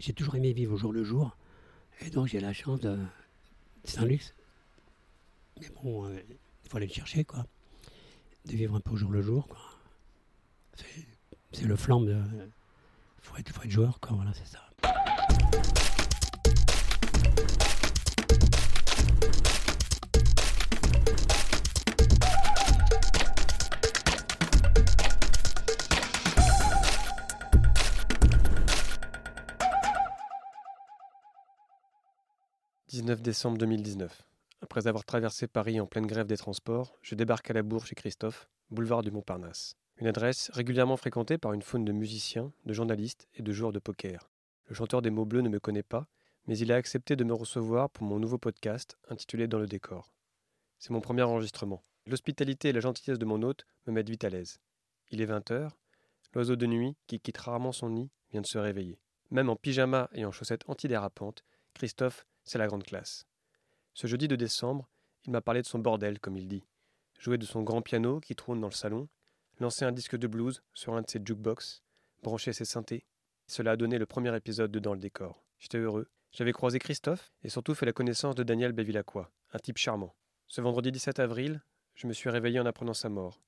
j'ai toujours aimé vivre au jour le jour. Et donc j'ai la chance de. C'est un luxe. Mais bon, euh, il faut aller le chercher, quoi. De vivre un peu au jour le jour, quoi. C'est- le flambe de. Faut être, faut être joueur, quoi. Voilà, c'est ça. 19 décembre 2019. Après avoir traversé Paris en pleine grève des transports, je débarque à la Bourg chez Christophe, boulevard du Montparnasse. Une adresse régulièrement fréquentée par une faune de musiciens, de journalistes et de joueurs de poker. Le chanteur des mots bleus ne me connaît pas, mais il a accepté de me recevoir pour mon nouveau podcast intitulé Dans le décor. C'est mon premier enregistrement. L'hospitalité et la gentillesse de mon hôte me mettent vite à l'aise. Il est 20h, l'oiseau de nuit, qui quitte rarement son nid, vient de se réveiller. Même en pyjama et en chaussettes antidérapantes, Christophe, c'est la grande classe. Ce jeudi de décembre, il m'a parlé de son bordel, comme il dit. Jouer de son grand piano qui trône dans le salon, lancer un disque de blues sur un de ses jukebox, brancher ses synthés. Cela a donné le premier épisode de Dans le décor. J'étais heureux. J'avais croisé Christophe et surtout fait la connaissance de Daniel Bevilacqua, un type charmant. Ce vendredi 17 avril, je me suis réveillé en apprenant sa mort.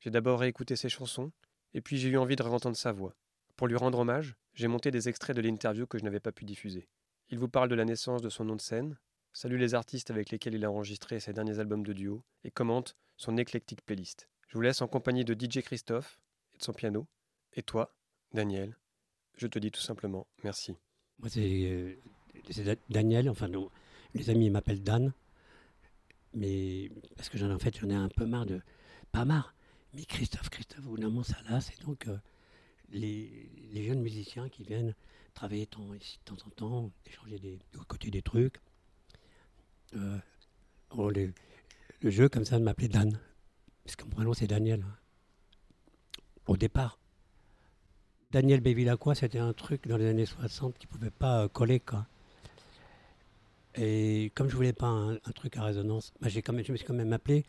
J'ai d'abord réécouté ses chansons, et puis j'ai eu envie de réentendre sa voix. Pour lui rendre hommage, j'ai monté des extraits de l'interview que je n'avais pas pu diffuser. Il vous parle de la naissance de son nom de scène, salue les artistes avec lesquels il a enregistré ses derniers albums de duo et commente son éclectique playlist. Je vous laisse en compagnie de DJ Christophe et de son piano. Et toi, Daniel, je te dis tout simplement merci. Moi, c'est euh, c'est Da- Daniel, enfin, non, les amis m'appellent Dan. Mais parce que j'en en fait, ai un peu marre de. Pas marre, mais Christophe, Christophe, d'un moment, ça lasse. Et donc, euh, les jeunes musiciens qui viennent travailler ici de temps en temps, échanger des, de côté des trucs. Euh, oh, le jeu, comme ça, de m'appeler Dan. Parce que mon prénom, c'est Daniel. Au départ. Daniel Bevilacqua, c'était un truc dans les années 60 qui pouvait pas euh, coller, quoi. Et comme je voulais pas un, truc à résonance, bah, quand même, je me suis quand même appelé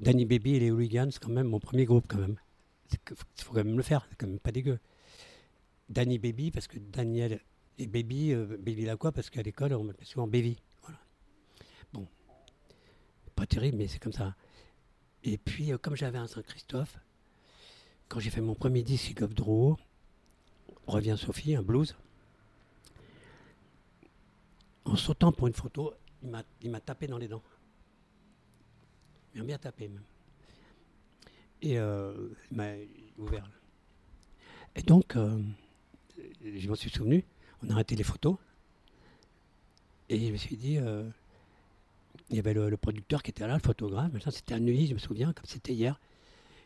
Danny Baby et les Hooligans, quand même mon premier groupe, quand même. Il faut quand même le faire, c'est quand même pas dégueu. Danny Baby, parce que Daniel et Baby, euh, Bevilacqua, parce qu'à l'école, on m'appelait souvent Baby. Voilà. Bon. Pas terrible, mais c'est comme ça. Et puis, euh, comme j'avais un Saint-Christophe, quand j'ai fait mon premier disque of Drouot, revient Sophie, un blues. En sautant pour une photo, il m'a, tapé dans les dents. Il m'a bien tapé même. Et euh, il m'a ouvert. Et donc, je m'en suis souvenu, on a arrêté les photos. Et je me suis dit, euh, il y avait le, producteur qui était là, le photographe, c'était à Neuilly, je me souviens, comme c'était hier.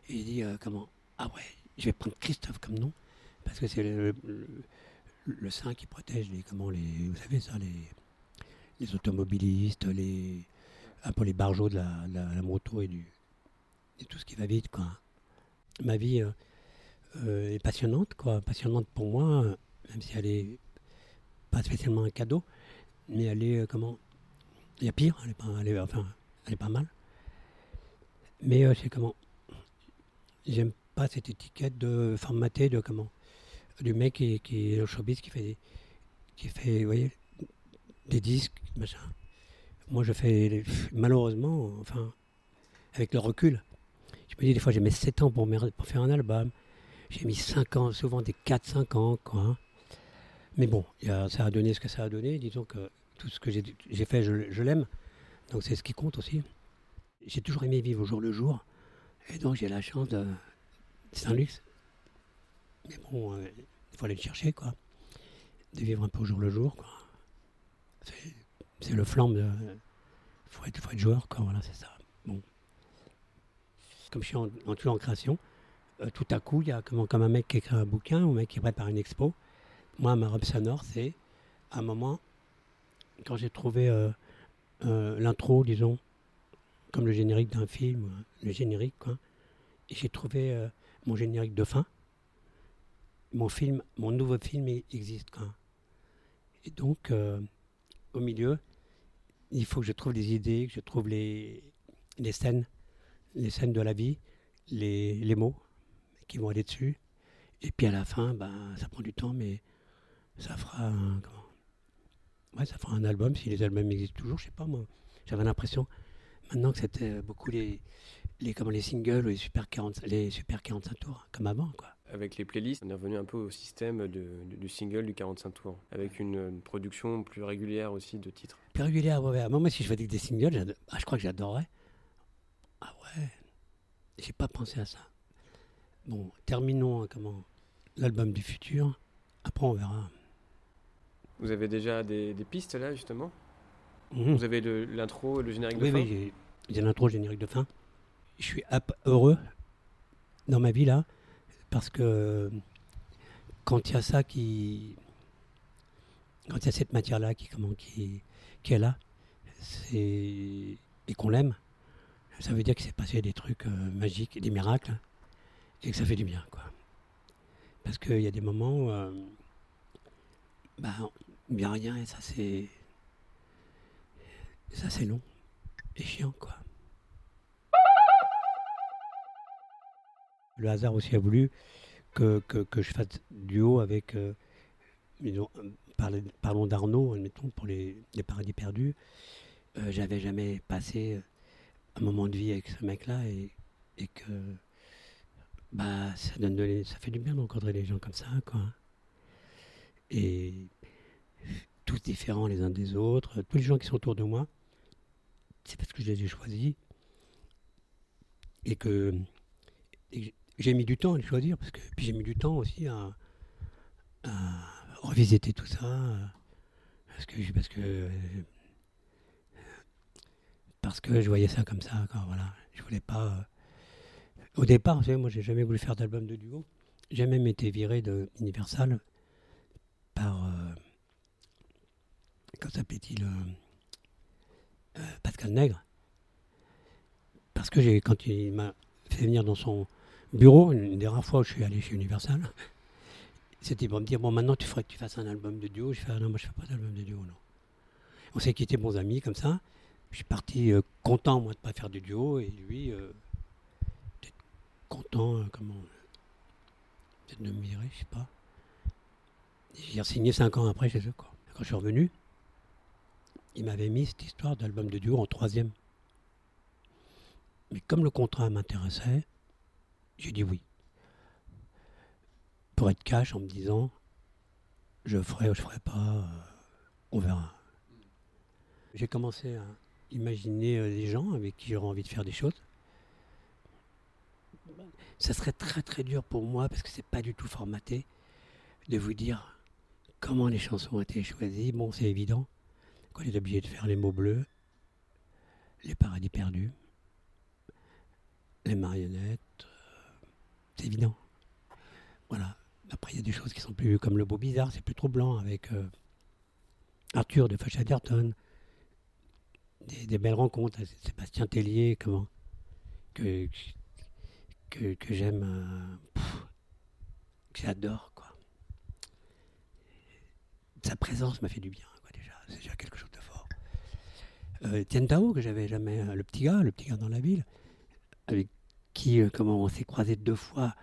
Et il dit, euh, comment? Ah ouais, je vais prendre Christophe comme nom, parce que c'est le, le, saint qui protège les, comment les, vous savez ça, les, les automobilistes, les, un peu les barjots de la, moto et du, tout ce qui va vite, quoi. Ma vie euh, euh, est passionnante, quoi, passionnante pour moi, euh, même si elle est pas spécialement un cadeau, mais elle est, euh, comment, il y a pire, elle est pas, elle est, enfin, elle est pas mal. Mais euh, c'est comment, j'aime pas cette étiquette de formaté de comment, du mec qui, est au showbiz, qui fait, des- qui fait, voyez, des disques, machin. Moi, je fais, malheureusement, enfin, avec le recul, je me dis, des fois, j'ai mis 7 ans pour faire un album. J'ai mis 5 ans, souvent des 4-5 ans, quoi. Mais bon, ça a donné ce que ça a donné. Disons que tout ce que j'ai fait, je, l'aime. Donc, c'est ce qui compte aussi. J'ai toujours aimé vivre au jour le jour. Et donc, j'ai la chance de. C'est un luxe. Mais bon, euh, il faut aller le chercher, quoi. De vivre un peu au jour le jour, quoi. C'est- C'est le flambe de. Faut être, faut être joueur, quoi. Voilà, c'est ça. Bon. Comme je suis en, en- toujours en création, euh, tout à coup, il y a comme, comme un mec qui écrit un bouquin ou un mec qui prépare une expo. Moi, ma robe sonore, c'est un moment, quand j'ai trouvé euh, euh, l'intro, disons, comme le générique d'un film, le générique, quoi. Et j'ai trouvé mon générique de fin. Mon film, mon nouveau film il existe, quoi. Et donc, au milieu, il faut que je trouve des idées, que je trouve les, scènes, les scènes de la vie, les mots qui vont aller dessus. Et puis à la fin, ben, ça prend du temps, mais ça fera un, comment? Ouais, ça fera un album, si les albums existent toujours, je sais pas moi. J'avais l'impression, maintenant que c'était beaucoup les, les, comment, les singles ou les super, 40, les super 45 tours, comme avant, quoi. Avec les playlists, on est revenu un peu au système de, du single du 45 tours, avec une, une, production plus régulière aussi de titres. Plus régulière, ouais. Moi, si je faisais des singles, ah, je crois que j'adorerais. Ah ouais, j'ai pas pensé à ça. Bon, terminons hein, comment l'album du futur. Après, on verra. Vous avez déjà des, des pistes là, justement? Mmh. Vous avez l'intro et le générique de oui, fin? Oui, j'ai l'intro, le générique de fin. Je suis heureux dans ma vie là, parce que quand il y a ça qui. Quand il y a cette matière-là qui, comment, qui, qui est là, et qu'on l'aime, ça veut dire qu'il s'est passé des trucs euh, magiques, des miracles, et que ça fait du bien. Quoi. Parce qu'il y a des moments où euh, bah, bien rien, et ça c'est. Ça c'est long et chiant, quoi. Le hasard aussi a voulu que, que, que je fasse duo avec, euh, disons, parlons d'Arnaud, admettons, pour les, les paradis perdus. Euh, J'avais jamais passé un moment de vie avec ce mec-là et, et, que bah, ça, donne de, ça fait du bien d'encontrer des gens comme ça. Quoi. Et tous différents les uns des autres, tous les gens qui sont autour de moi, c'est parce que je les ai choisis et que, j'ai mis du temps à les choisir, parce que puis j'ai mis du temps aussi à, revisiter tout ça, parce que, parce que parce que je voyais ça comme ça. Quand, voilà, je voulais pas. Au départ, vous savez, moi, j'ai jamais voulu faire d'album de duo. J'ai même été viré de Universal par. Euh, s'appelait-il euh, euh, Pascal Nègre. Parce que quand il m'a fait venir dans son bureau, une des rares fois où je suis allé chez Universal, c'était pour me dire Bon, maintenant, tu ferais que tu fasses un album de duo. Je fais ah Non, moi, je fais pas d'album de duo, non. On s'est quittés bons amis comme ça je suis parti euh, content, moi, de ne pas faire du duo, et lui, content, euh, comment. Peut-être de me virer, je sais pas. J'ai signé cinq ans après chez eux, quoi. Quand je suis revenu, il m'avait mis cette histoire d'album de duo en troisième. Mais comme le contrat m'intéressait, j'ai dit oui. Pour être cash en me disant, je ferai ou je ferai pas, on verra. J'ai commencé à, imaginer euh, des gens avec qui j'aurais envie de faire des choses. Ça serait très très dur pour moi parce que c'est pas du tout formaté de vous dire comment les chansons ont été choisies. Bon, c'est évident qu'on est obligé de faire les mots bleus, les paradis perdus, les marionnettes. Euh, c'est évident. Voilà. Après, il y a des choses qui sont plus comme le beau bizarre, c'est plus trop blanc avec euh, Arthur de Fauchaderton des, belles rencontres. Sébastien Tellier, comment que, que, j'aime, euh, que j'adore, quoi. Sa présence m'a fait du bien, quoi, déjà. C'est déjà quelque chose de fort. Euh, Tao, que j'avais jamais, euh, le petit gars, le petit gars dans la ville, avec qui, euh, comment on s'est croisé deux fois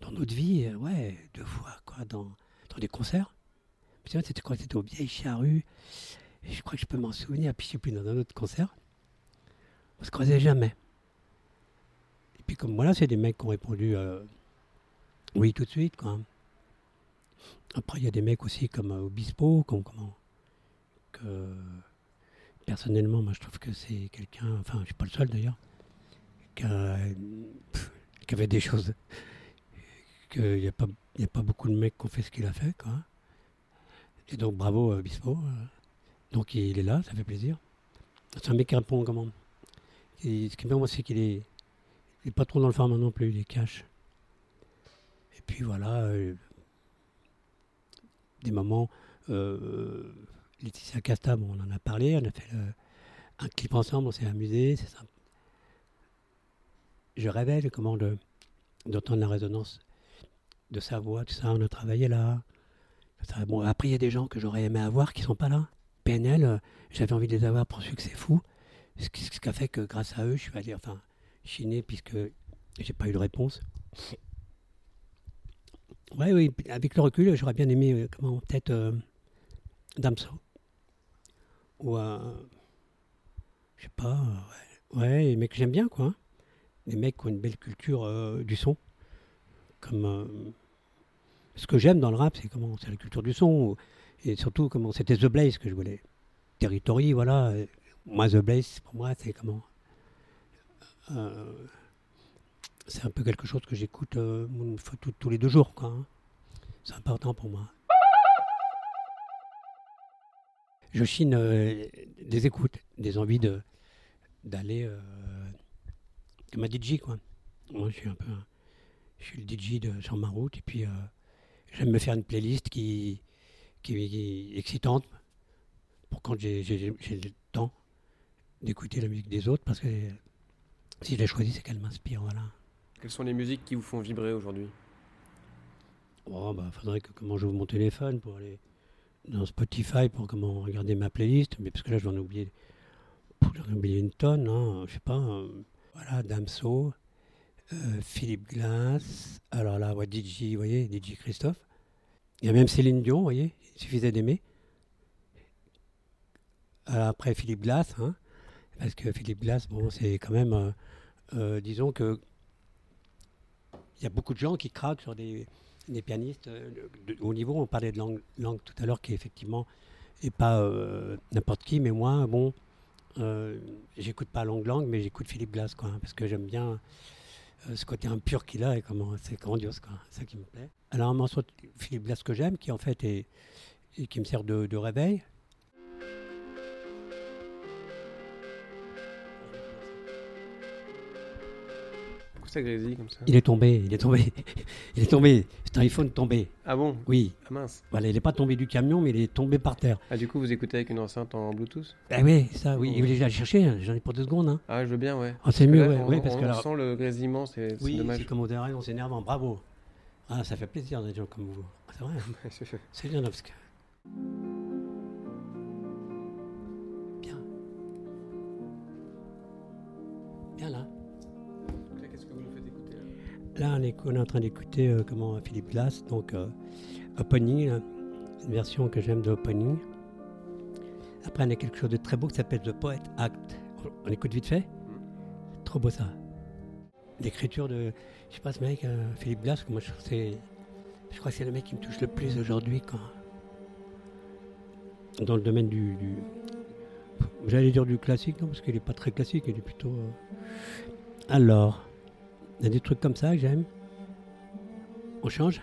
dans notre vie, ouais, deux fois, quoi, dans, dans des concerts. C'était quoi C'était au Vieille Charrue je crois que je peux m'en souvenir, puis je suis plus dans un autre concert. On se croisait jamais. Puis comme voilà, c'est des mecs qui ont répondu euh, oui tout de suite. Quoi. Après, il y a des mecs aussi comme euh, Obispo, comme, comment, que personnellement, moi je trouve que c'est quelqu'un, enfin je suis pas le seul d'ailleurs, qui, avait des choses, qu'il n'y a, pas, a pas beaucoup de mecs qui ont fait ce qu'il a fait. Quoi. Et donc bravo Obispo. Euh. Donc il est là, ça fait plaisir. C'est un mec qui répond comment? Ce qui est bien, moi, c'est qu'il est, il est pas trop dans le format non plus, il est cash. Et puis voilà, euh, des moments. Euh, Laetitia Casta, on en a parlé, on a fait un clip ensemble, on s'est amusé, c'est ça. Je révèle comment d'entendre la résonance de sa voix, tout ça, on a travaillé là. Bon, après, il y a des gens que j'aurais aimé avoir qui sont pas là. PNL, euh, j'avais envie de les avoir pour Succès Fou. Ce qui, ce qui a fait que grâce à eux, je suis allé enfin, chiner puisque j'ai pas eu de réponse. Ouais, oui, avec le recul, j'aurais bien aimé, euh, comment, peut-être euh, Damso. Ou, euh, je sais pas, euh, ouais, ouais, les mecs que j'aime bien, quoi. hein. Des mecs qui ont une belle culture du son. Comme. ce que j'aime dans le rap, c'est comment c'est la culture du son. Et surtout, comment c'était The Blaze que je voulais. Territory, voilà. Moi, The Blaze, pour moi, c'est comment. Euh, c'est un peu quelque chose que j'écoute euh, fois tous- les deux jours, quoi. hein. C'est important pour moi. Je chine euh, des écoutes, des envies de d'aller comme un DJ, quoi. Moi, je suis un peu, je suis le DJ de, sur ma route, et puis j'aime me faire une playlist qui, qui, qui est excitante pour quand j'ai j'ai- j'ai le temps d'écouter la musique des autres, parce que si je l'ai choisie, c'est qu'elle m'inspire, voilà. Quelles sont les musiques qui vous font vibrer aujourd'hui? Oh, bah, faudrait que comment j'ouvre mon téléphone pour aller dans Spotify pour comment regarder ma playlist, mais parce que là, je vais en oublier, Pouh, j'en ai oublié une tonne, hein, je sais pas. euh, voilà, Damso, euh, Philippe Glass, alors là, ouais, DJ, vous voyez, DJ Christophe. Il y a même Céline Dion, vous voyez, il suffisait d'aimer. Alors après, Philippe Glass, hein, parce que Philippe Glass, bon, c'est quand même, euh, euh, disons que il y a beaucoup de gens qui craquent sur des, pianistes euh, de- de haut niveau. On parlait de langue, langue tout à l'heure qui effectivement n'est pas n'importe qui, mais moi, bon, j'écoute pas Long Lang, mais j'écoute Philippe Glass, quoi, hein, parce que j'aime bien ce côté impur qu'il a et comment c'est grandiose, quoi. Ça qui me plaît. Alors un morceau de Philippe Glass que j'aime, qui en fait est, et qui me sert de réveil. Pourquoi ça grésille comme ça Il est tombé, il est tombé, il est tombé. C'est un iPhone tombé. Ah bon? Oui, Ah mince. voilà, il n'est pas tombé du camion, mais il est tombé par terre. Ah du coup vous écoutez avec une enceinte en Bluetooth? Ah oui, ça, oui. Il voulait aller chercher, hein, j'en ai pour deux secondes. Hein. Ah je veux bien ouais. Ah, c'est mieux, là, ouais, on, oui, parce on- que là- sent le grésillement, c'est c'est Oui, c'est dommage. comme on dirait, on s'énerve, bravo. Ah, ça fait plaisir des gens comme vous. C'est vrai, hein. c'est bien, parce que... on est, en train d'écouter euh, comment Philippe Glass, donc euh, Opening, une version que j'aime de Opening. Après, on a quelque chose de très beau qui s'appelle The Poet Act. On, écoute vite fait? Trop beau ça. L'écriture de, je sais pas, ce mec, euh, Philippe Glass, moi je, je crois que c'est le mec qui me touche le plus aujourd'hui dans le domaine du, du- j'allais dire du classique, non, parce qu'il n'est pas très classique, il est plutôt. Alors, il y a des trucs comme ça que j'aime. On change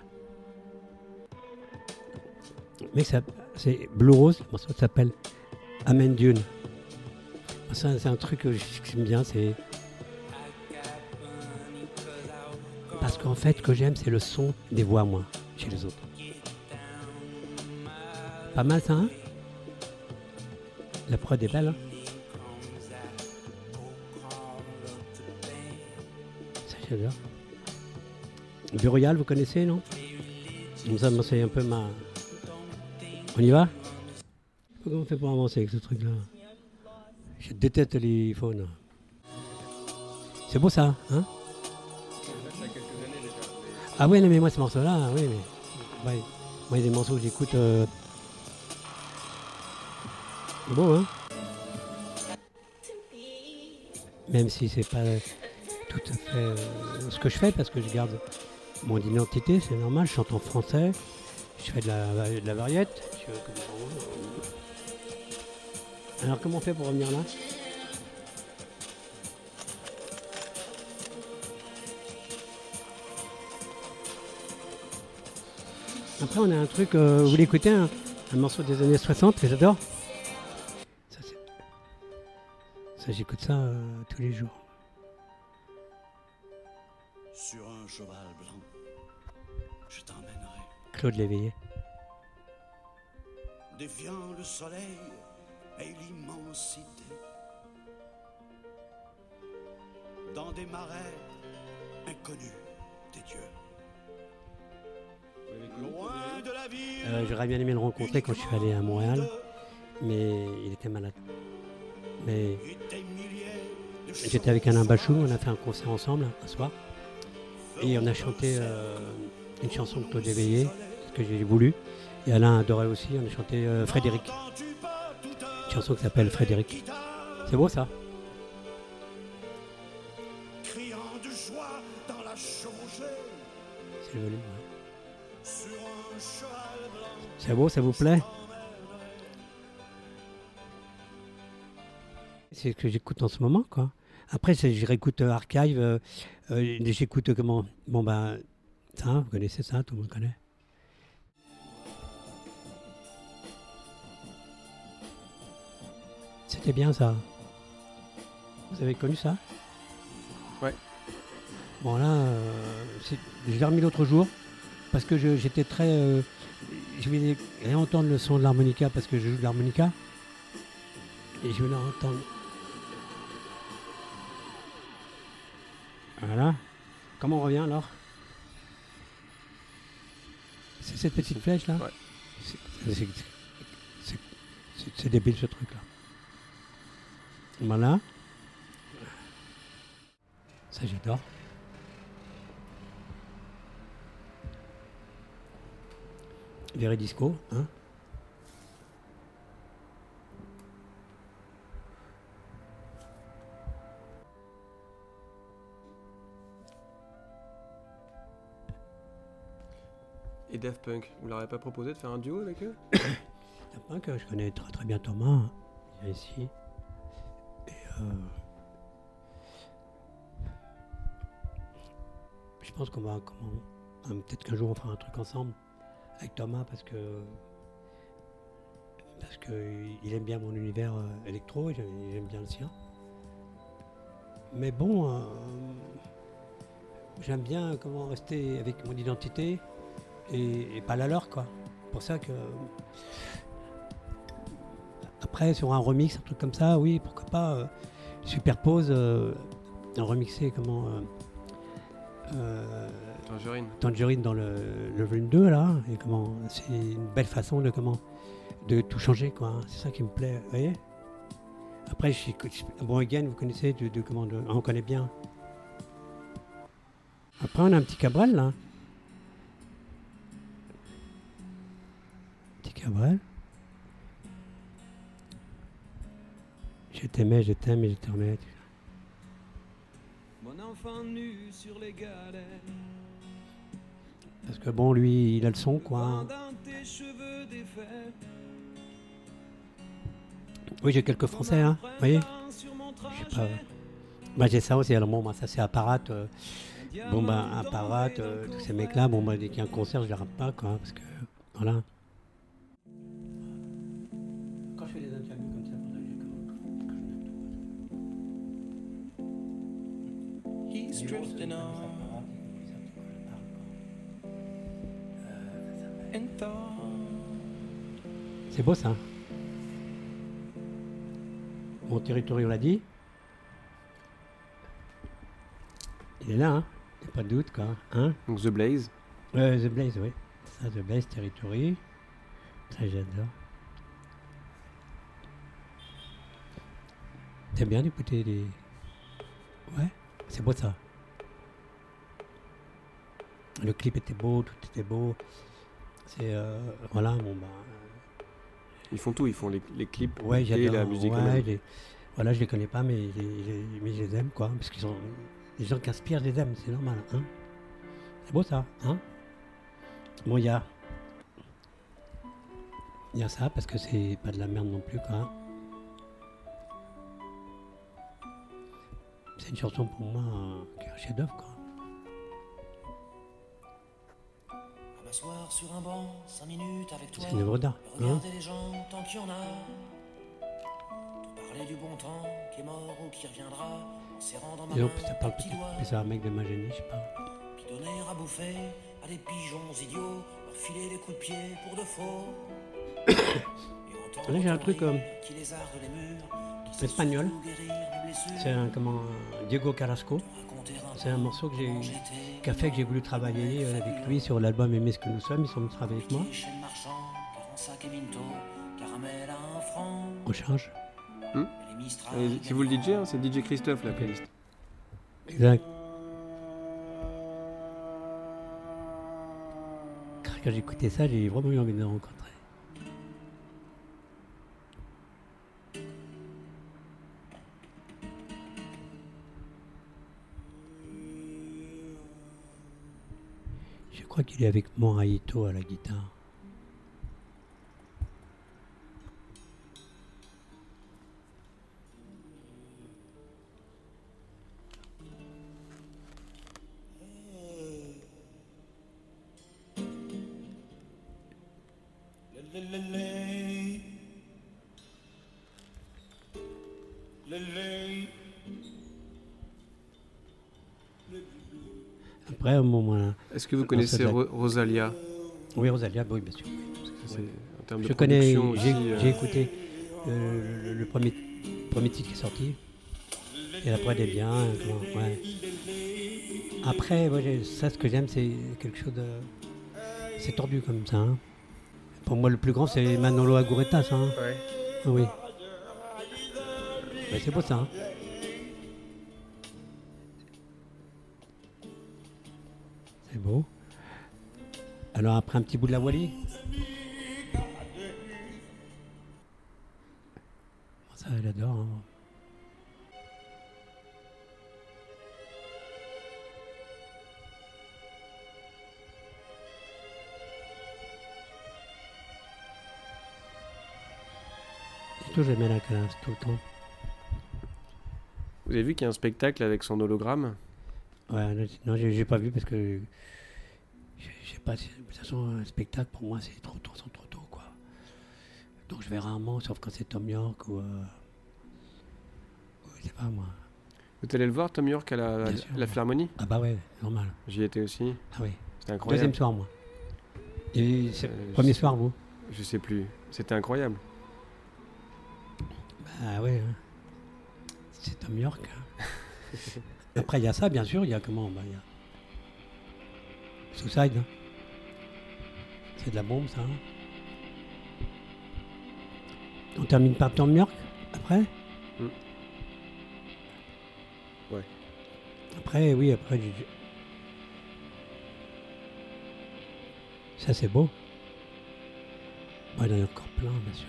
Mec, ça- c'est Blue Rose, le morceau s'appelle Amen Dune. Ça, c'est un truc que j'aime bien, c'est. Parce qu'en fait, ce que j'aime, c'est le son des voix, moi, chez les autres. Pas mal ça, hein? La prod est belle, hein? J'adore. Burial, vous connaissez, non? C'est un peu ma... On y va? Comment on fait pour avancer avec ce truc-là? Je déteste les phones. C'est beau ça, hein? Ah non, mais moi, ce morceau-là, oui, mais... Moi, il y a des morceaux que j'écoute... euh, c'est beau, hein? Même si c'est pas tout à fait euh, ce que je fais, parce que je garde mon identité, c'est normal, je chante en français, je fais de la, de variette. comme- Alors comment on fait pour revenir là? Après on a un truc, euh, vous voulez écouter un, un morceau des années 60 que j'adore Ça, ça, j'écoute ça euh, tous les jours. Claude Léveillé. Défiant le soleil et l'immensité. Dans des marais inconnus des dieux. Loin de la ville. Euh, J'aurais bien aimé le rencontrer quand je suis allé à Montréal, mais il était malade. Mais j'étais avec Alain Bachou, on a fait un concert ensemble un soir, et on a chanté euh, une chanson de Claude Éveillé, que j'ai voulu. Et Alain adorait aussi, on a chanté euh, Frédéric. Une chanson qui s'appelle Frédéric. C'est beau ça Criant de joie dans la chaussée, C'est joli. ouais. C'est beau, ça vous plaît? C'est ce que j'écoute en ce moment, quoi. Après, je réécoute euh, Archive, euh, j'écoute comment? Bon, ben, ça, vous connaissez ça, tout le monde connaît. C'était bien ça. Vous avez connu ça? Ouais. Bon, là, euh, je l'ai remis l'autre jour parce que j'étais très. euh, je voulais réentendre le son de l'harmonica parce que je joue de l'harmonica. Et je voulais entendre. Voilà. Comment on revient alors? C'est cette petite flèche là? Ouais. C'est débile ce truc là. Voilà. Ça j'adore. Veridisco, hein Et Daft Punk, vous leur avez pas proposé de faire un duo avec eux Daft Punk, je connais très très bien Thomas, il est ici. Euh, je pense qu'on va, comment, euh, peut-être qu'un jour on fera un truc ensemble avec Thomas parce que parce que il aime bien mon univers euh, électro, et j'aime- bien le sien. Mais bon, j'aime bien comment rester avec mon identité et, et pas la leur quoi. Pour ça que après, sur un remix, un truc comme ça, oui, pourquoi pas. euh, superpose, euh, un remixé, comment. Euh, euh, Tangerine. Tangerine dans le, le volume 2, là. Et comment. C'est une belle façon de comment. De tout changer, quoi. hein. C'est ça qui me plaît, vous voyez Après, je suis. je- Bon, again, vous connaissez de, de comment. de- on connaît bien. Après, on a un petit Cabrel, là. Petit Cabrel. T'aimais, je t'aime et je. Mon enfant nu sur les galets. Parce que bon, lui, il a le son, quoi. hein. Tes cheveux. Oui, j'ai quelques français, hein. Vous voyez Je sais pas. Moi, j'ai ça aussi. Alors, bon, moi, ça, c'est Apparat. euh, bon, ben, Apparat, euh, tous ces mecs-là, bon, bah, dès qu'il y a un concert, je les rate pas, quoi. Parce que, voilà. Thought. C'est beau, ça. Mon territoire, on l'a dit. Il est là, hein. A pas de doute, quoi. Hein? Donc The Blaze. Euh, The Blaze, oui. Ça, The Blaze Territory. Ça, j'adore. T'aimes bien d'écouter des. Ouais, c'est beau ça. Le clip était beau, tout était beau. C'est. euh, voilà, bon, bah. Ils font tout, ils font les, les clips Ouais, et la musique. ouais, eux-mêmes. les- voilà, je les connais pas, mais les- mais je les aime, quoi. Parce qu'ils sont. Les gens qui inspirent, je les aime, c'est normal, hein. C'est beau ça, hein. Bon, il y a. Il y a ça, parce que c'est pas de la merde non plus, quoi. C'est une chanson pour moi euh, qui est un chef-d'œuvre, quoi. Sur un banc, cinq minutes avec toi. C'est une œuvre d'art, hein. Les gens tant qu'il y en a. Te parler du bon temps qui est mort ou qui reviendra. En serrant dans ma Et main ça parle peut-être. c'est un mec de ma génie, je sais pas. Puis donner à bouffer à des pigeons idiots. Leur filer les coups de pied pour de faux. J'ai un truc, euh, espagnol. C'est un, comment, Diego Carrasco. C'est un morceau que j'ai qui a fait que j'ai voulu travailler euh, avec lui sur l'album Aimer ce que nous sommes. Ils sont venus travailler avec moi. Chez le marchand, 45 et Minto, caramel à un franc. On change. Et C'est vous le DJ, hein, c'est DJ Christophe la playlist. Exact. quand j'écoutais ça, j'ai vraiment eu envie de le rencontrer. Je crois qu'il est avec Moraito à la guitare. Est-ce que vous connaissez ça Ro- Rosalia? Oui, Rosalia, oui, bien sûr. C'est- En termes de Je connais, j'ai euh, j'ai écouté euh, le, le premier, premier titre qui est sorti. Et après, des biens. comment- ouais. Après, moi, ça, ce que j'aime, c'est quelque chose de. C'est tordu comme ça. hein. Pour moi, le plus grand, c'est Manolo Aguretas. Hein. ouais. Ah oui. Ouais, c'est beau ça. hein. Alors après un petit bout de la Wally. Ça, elle adore. hein. Surtout, j'aimais la calasse tout le temps. Vous avez vu qu'il y a un spectacle avec son hologramme? Ouais, non, j'ai j'ai pas vu parce que sais pas. De toute façon, un spectacle pour moi c'est trop tôt, c'est trop tôt quoi. Donc je vais rarement, sauf quand c'est Tom York ou, euh, je sais pas moi. Vous êtes allé le voir, Tom York, à la, Bien. Philharmonie? Ah bah ouais, normal. J'y étais aussi. Ah oui. C'était incroyable. Deuxième soir moi. Et Euh, premier soir vous? Je sais plus. C'était incroyable. Ah ouais. hein. C'est Tom York. hein. Après il y a ça bien sûr. Il y a comment bah, il y a Suicide. hein. C'est de la bombe ça. hein. On termine par Tom York après Mm. Ouais. Après, oui, après. Ça, c'est beau. Bah, il y en a encore plein, bien sûr.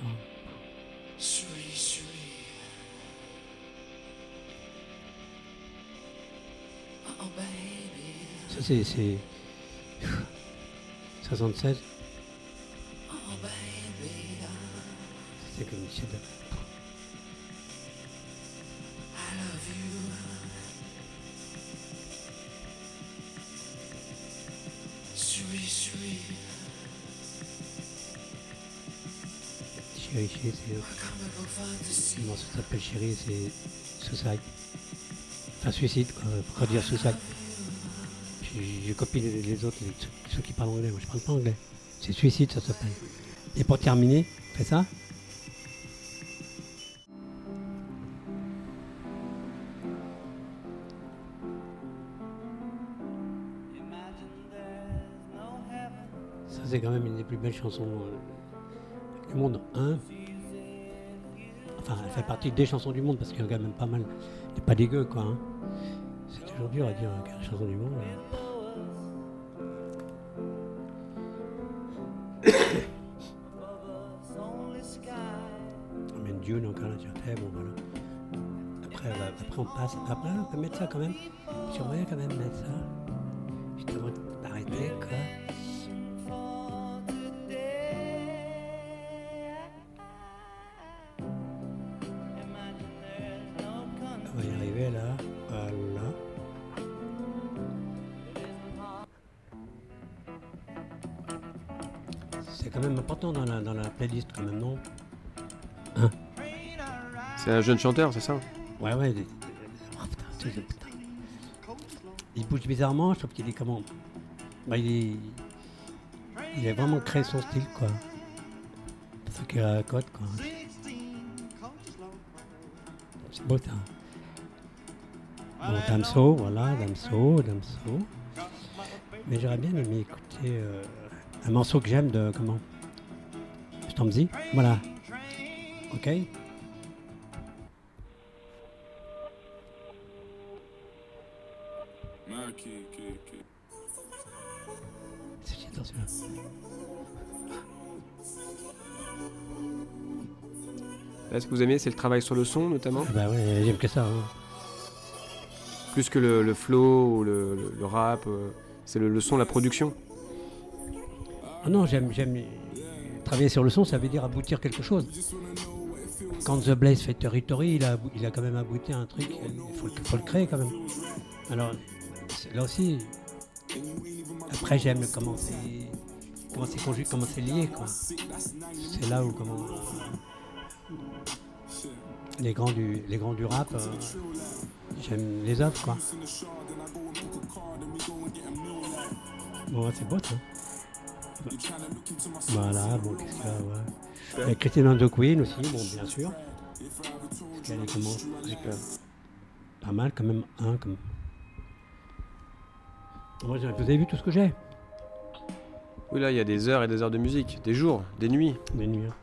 Ça, c'est. c'est- 76, Oh, baby. c'est comme une. Chérie, chérie, c'est. Le morceau s'appelle Chérie, c'est Suicide. Enfin, suicide, quoi. Pourquoi dire Suicide J'ai j'ai copié les, autres, ceux, qui parlent anglais. Moi, je parle pas anglais. C'est Suicide, ça s'appelle. Et pour terminer, fais ça? Ça, c'est quand même une des plus belles chansons euh, du monde. Hein? Fait partie des chansons du monde parce qu'il y en a quand même pas mal. Il n'est pas dégueu, quoi. hein. C'est toujours dur à dire euh, quelle chanson du monde. euh. Mais Dune, encore là, tu fait, bon voilà. Après, euh, après, on passe. Après, on peut mettre ça quand même. J'aimerais quand même mettre ça. Juste avant d'arrêter, quoi. Quand même, non C'est un jeune chanteur, c'est ça Ouais, ouais. Oh, putain, putain. Il bouge bizarrement, je trouve qu'il est comment bah, il, est... il a vraiment créé son style, quoi. C'est ça qu'il a la quoi. C'est beau, ça. Bon, Damso, voilà, Damso, Damso. Mais j'aurais bien aimé écouter euh, un morceau que j'aime de comment Stormzy. Voilà. Ok. Là, ce que vous aimez, c'est le travail sur le son, notamment Ah Bah ouais, j'aime que ça. hein. Plus que le, le flow ou le, le- le rap. euh, c'est le, le son, la production. Ah non, j'aime, j'aime travailler sur le son, ça veut dire aboutir quelque chose. Quand The Blaze fait Territory, il a, il a quand même abouti à un truc, il faut, le- créer quand même. Alors, là aussi, après j'aime comment c'est, conjugué, comment lié, quoi. C'est là où comment les grands du, les grands du rap, euh, j'aime les œuvres. Bon, c'est beau ça. Voilà, bon, qu'est-ce qu'il y a, ouais. Il y a Christine and the Queen aussi, bon, bien sûr. Est comment Super. Pas mal quand même, hein, comme... Moi, vous avez vu tout ce que j'ai? Oui, là, il y a des heures et des heures de musique, des jours, des nuits. Des nuits. hein.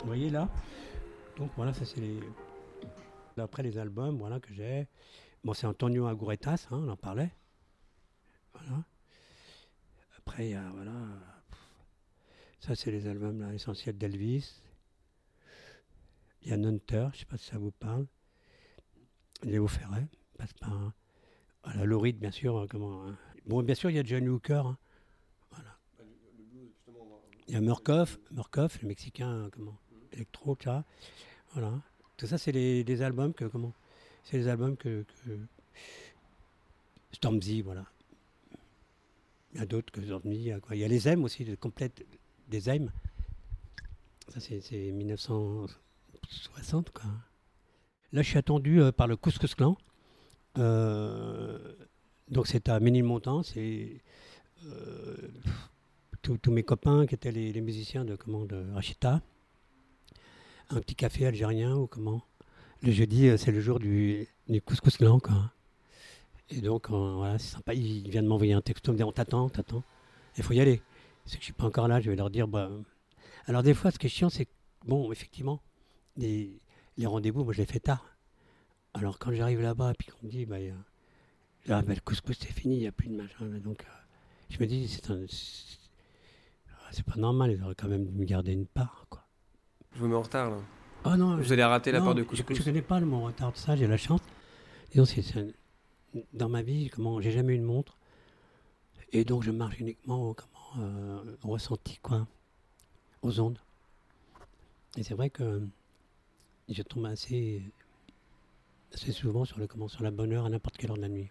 Vous voyez là? Donc voilà, ça c'est les... Après les albums, voilà, que j'ai. Bon, c'est Antonio Aguretas, hein, on en parlait. Voilà. Après, il y a, voilà... Ça, c'est les albums là, essentiels d'Elvis. Il y a Hunter, je sais pas si ça vous parle. Léo Ferret, passe par... Voilà, bien sûr. hein, comment, hein. Bon, bien sûr, il y a John Hooker. hein. Voilà. Il y a Murkoff, Murkoff, le Mexicain, comment Electro, ça. Voilà. Tout ça, c'est les, albums que, comment C'est les albums que... que Stormzy, voilà. Il y a d'autres que a, quoi. Il y a les M aussi, les complètes des M. Ça, c'est c'est 1960, quoi. Là, je suis attendu euh, par le Couscous Clan. Euh, donc, c'est à Ménilmontant. C'est euh, tous mes copains qui étaient les, musiciens de, comment, de Rachita. Un petit café algérien ou comment. Le jeudi, c'est le jour du, du Couscous Clan, quoi. Et donc, euh, voilà, c'est sympa. Il, vient de m'envoyer un texto, me dire on t'attend, on t'attend. Il faut y aller. C'est que je suis pas encore là, je vais leur dire. Bah... Alors, des fois, ce qui est chiant, c'est que, bon, effectivement, les, les rendez-vous, moi, je les fais tard. Alors, quand j'arrive là-bas et puis qu'on me dit, bah, là, bah, le couscous, c'est fini, il n'y a plus de machin. Donc, euh, je me dis, c'est un- c'est pas normal, ils auraient quand même dû me garder une part, quoi. Je vous mets en retard, là? Oh non, Vous allez rater la part de couscous. Je, connais pas le mon retard de ça, j'ai la chance. Disons, c'est, dans ma vie, comment, j'ai jamais eu de montre. Et donc, je marche uniquement au, comment, euh, au ressenti, quoi, aux ondes. Et c'est vrai que je tombe assez, assez souvent sur, le, comment, sur la bonne heure à n'importe quelle heure de la nuit.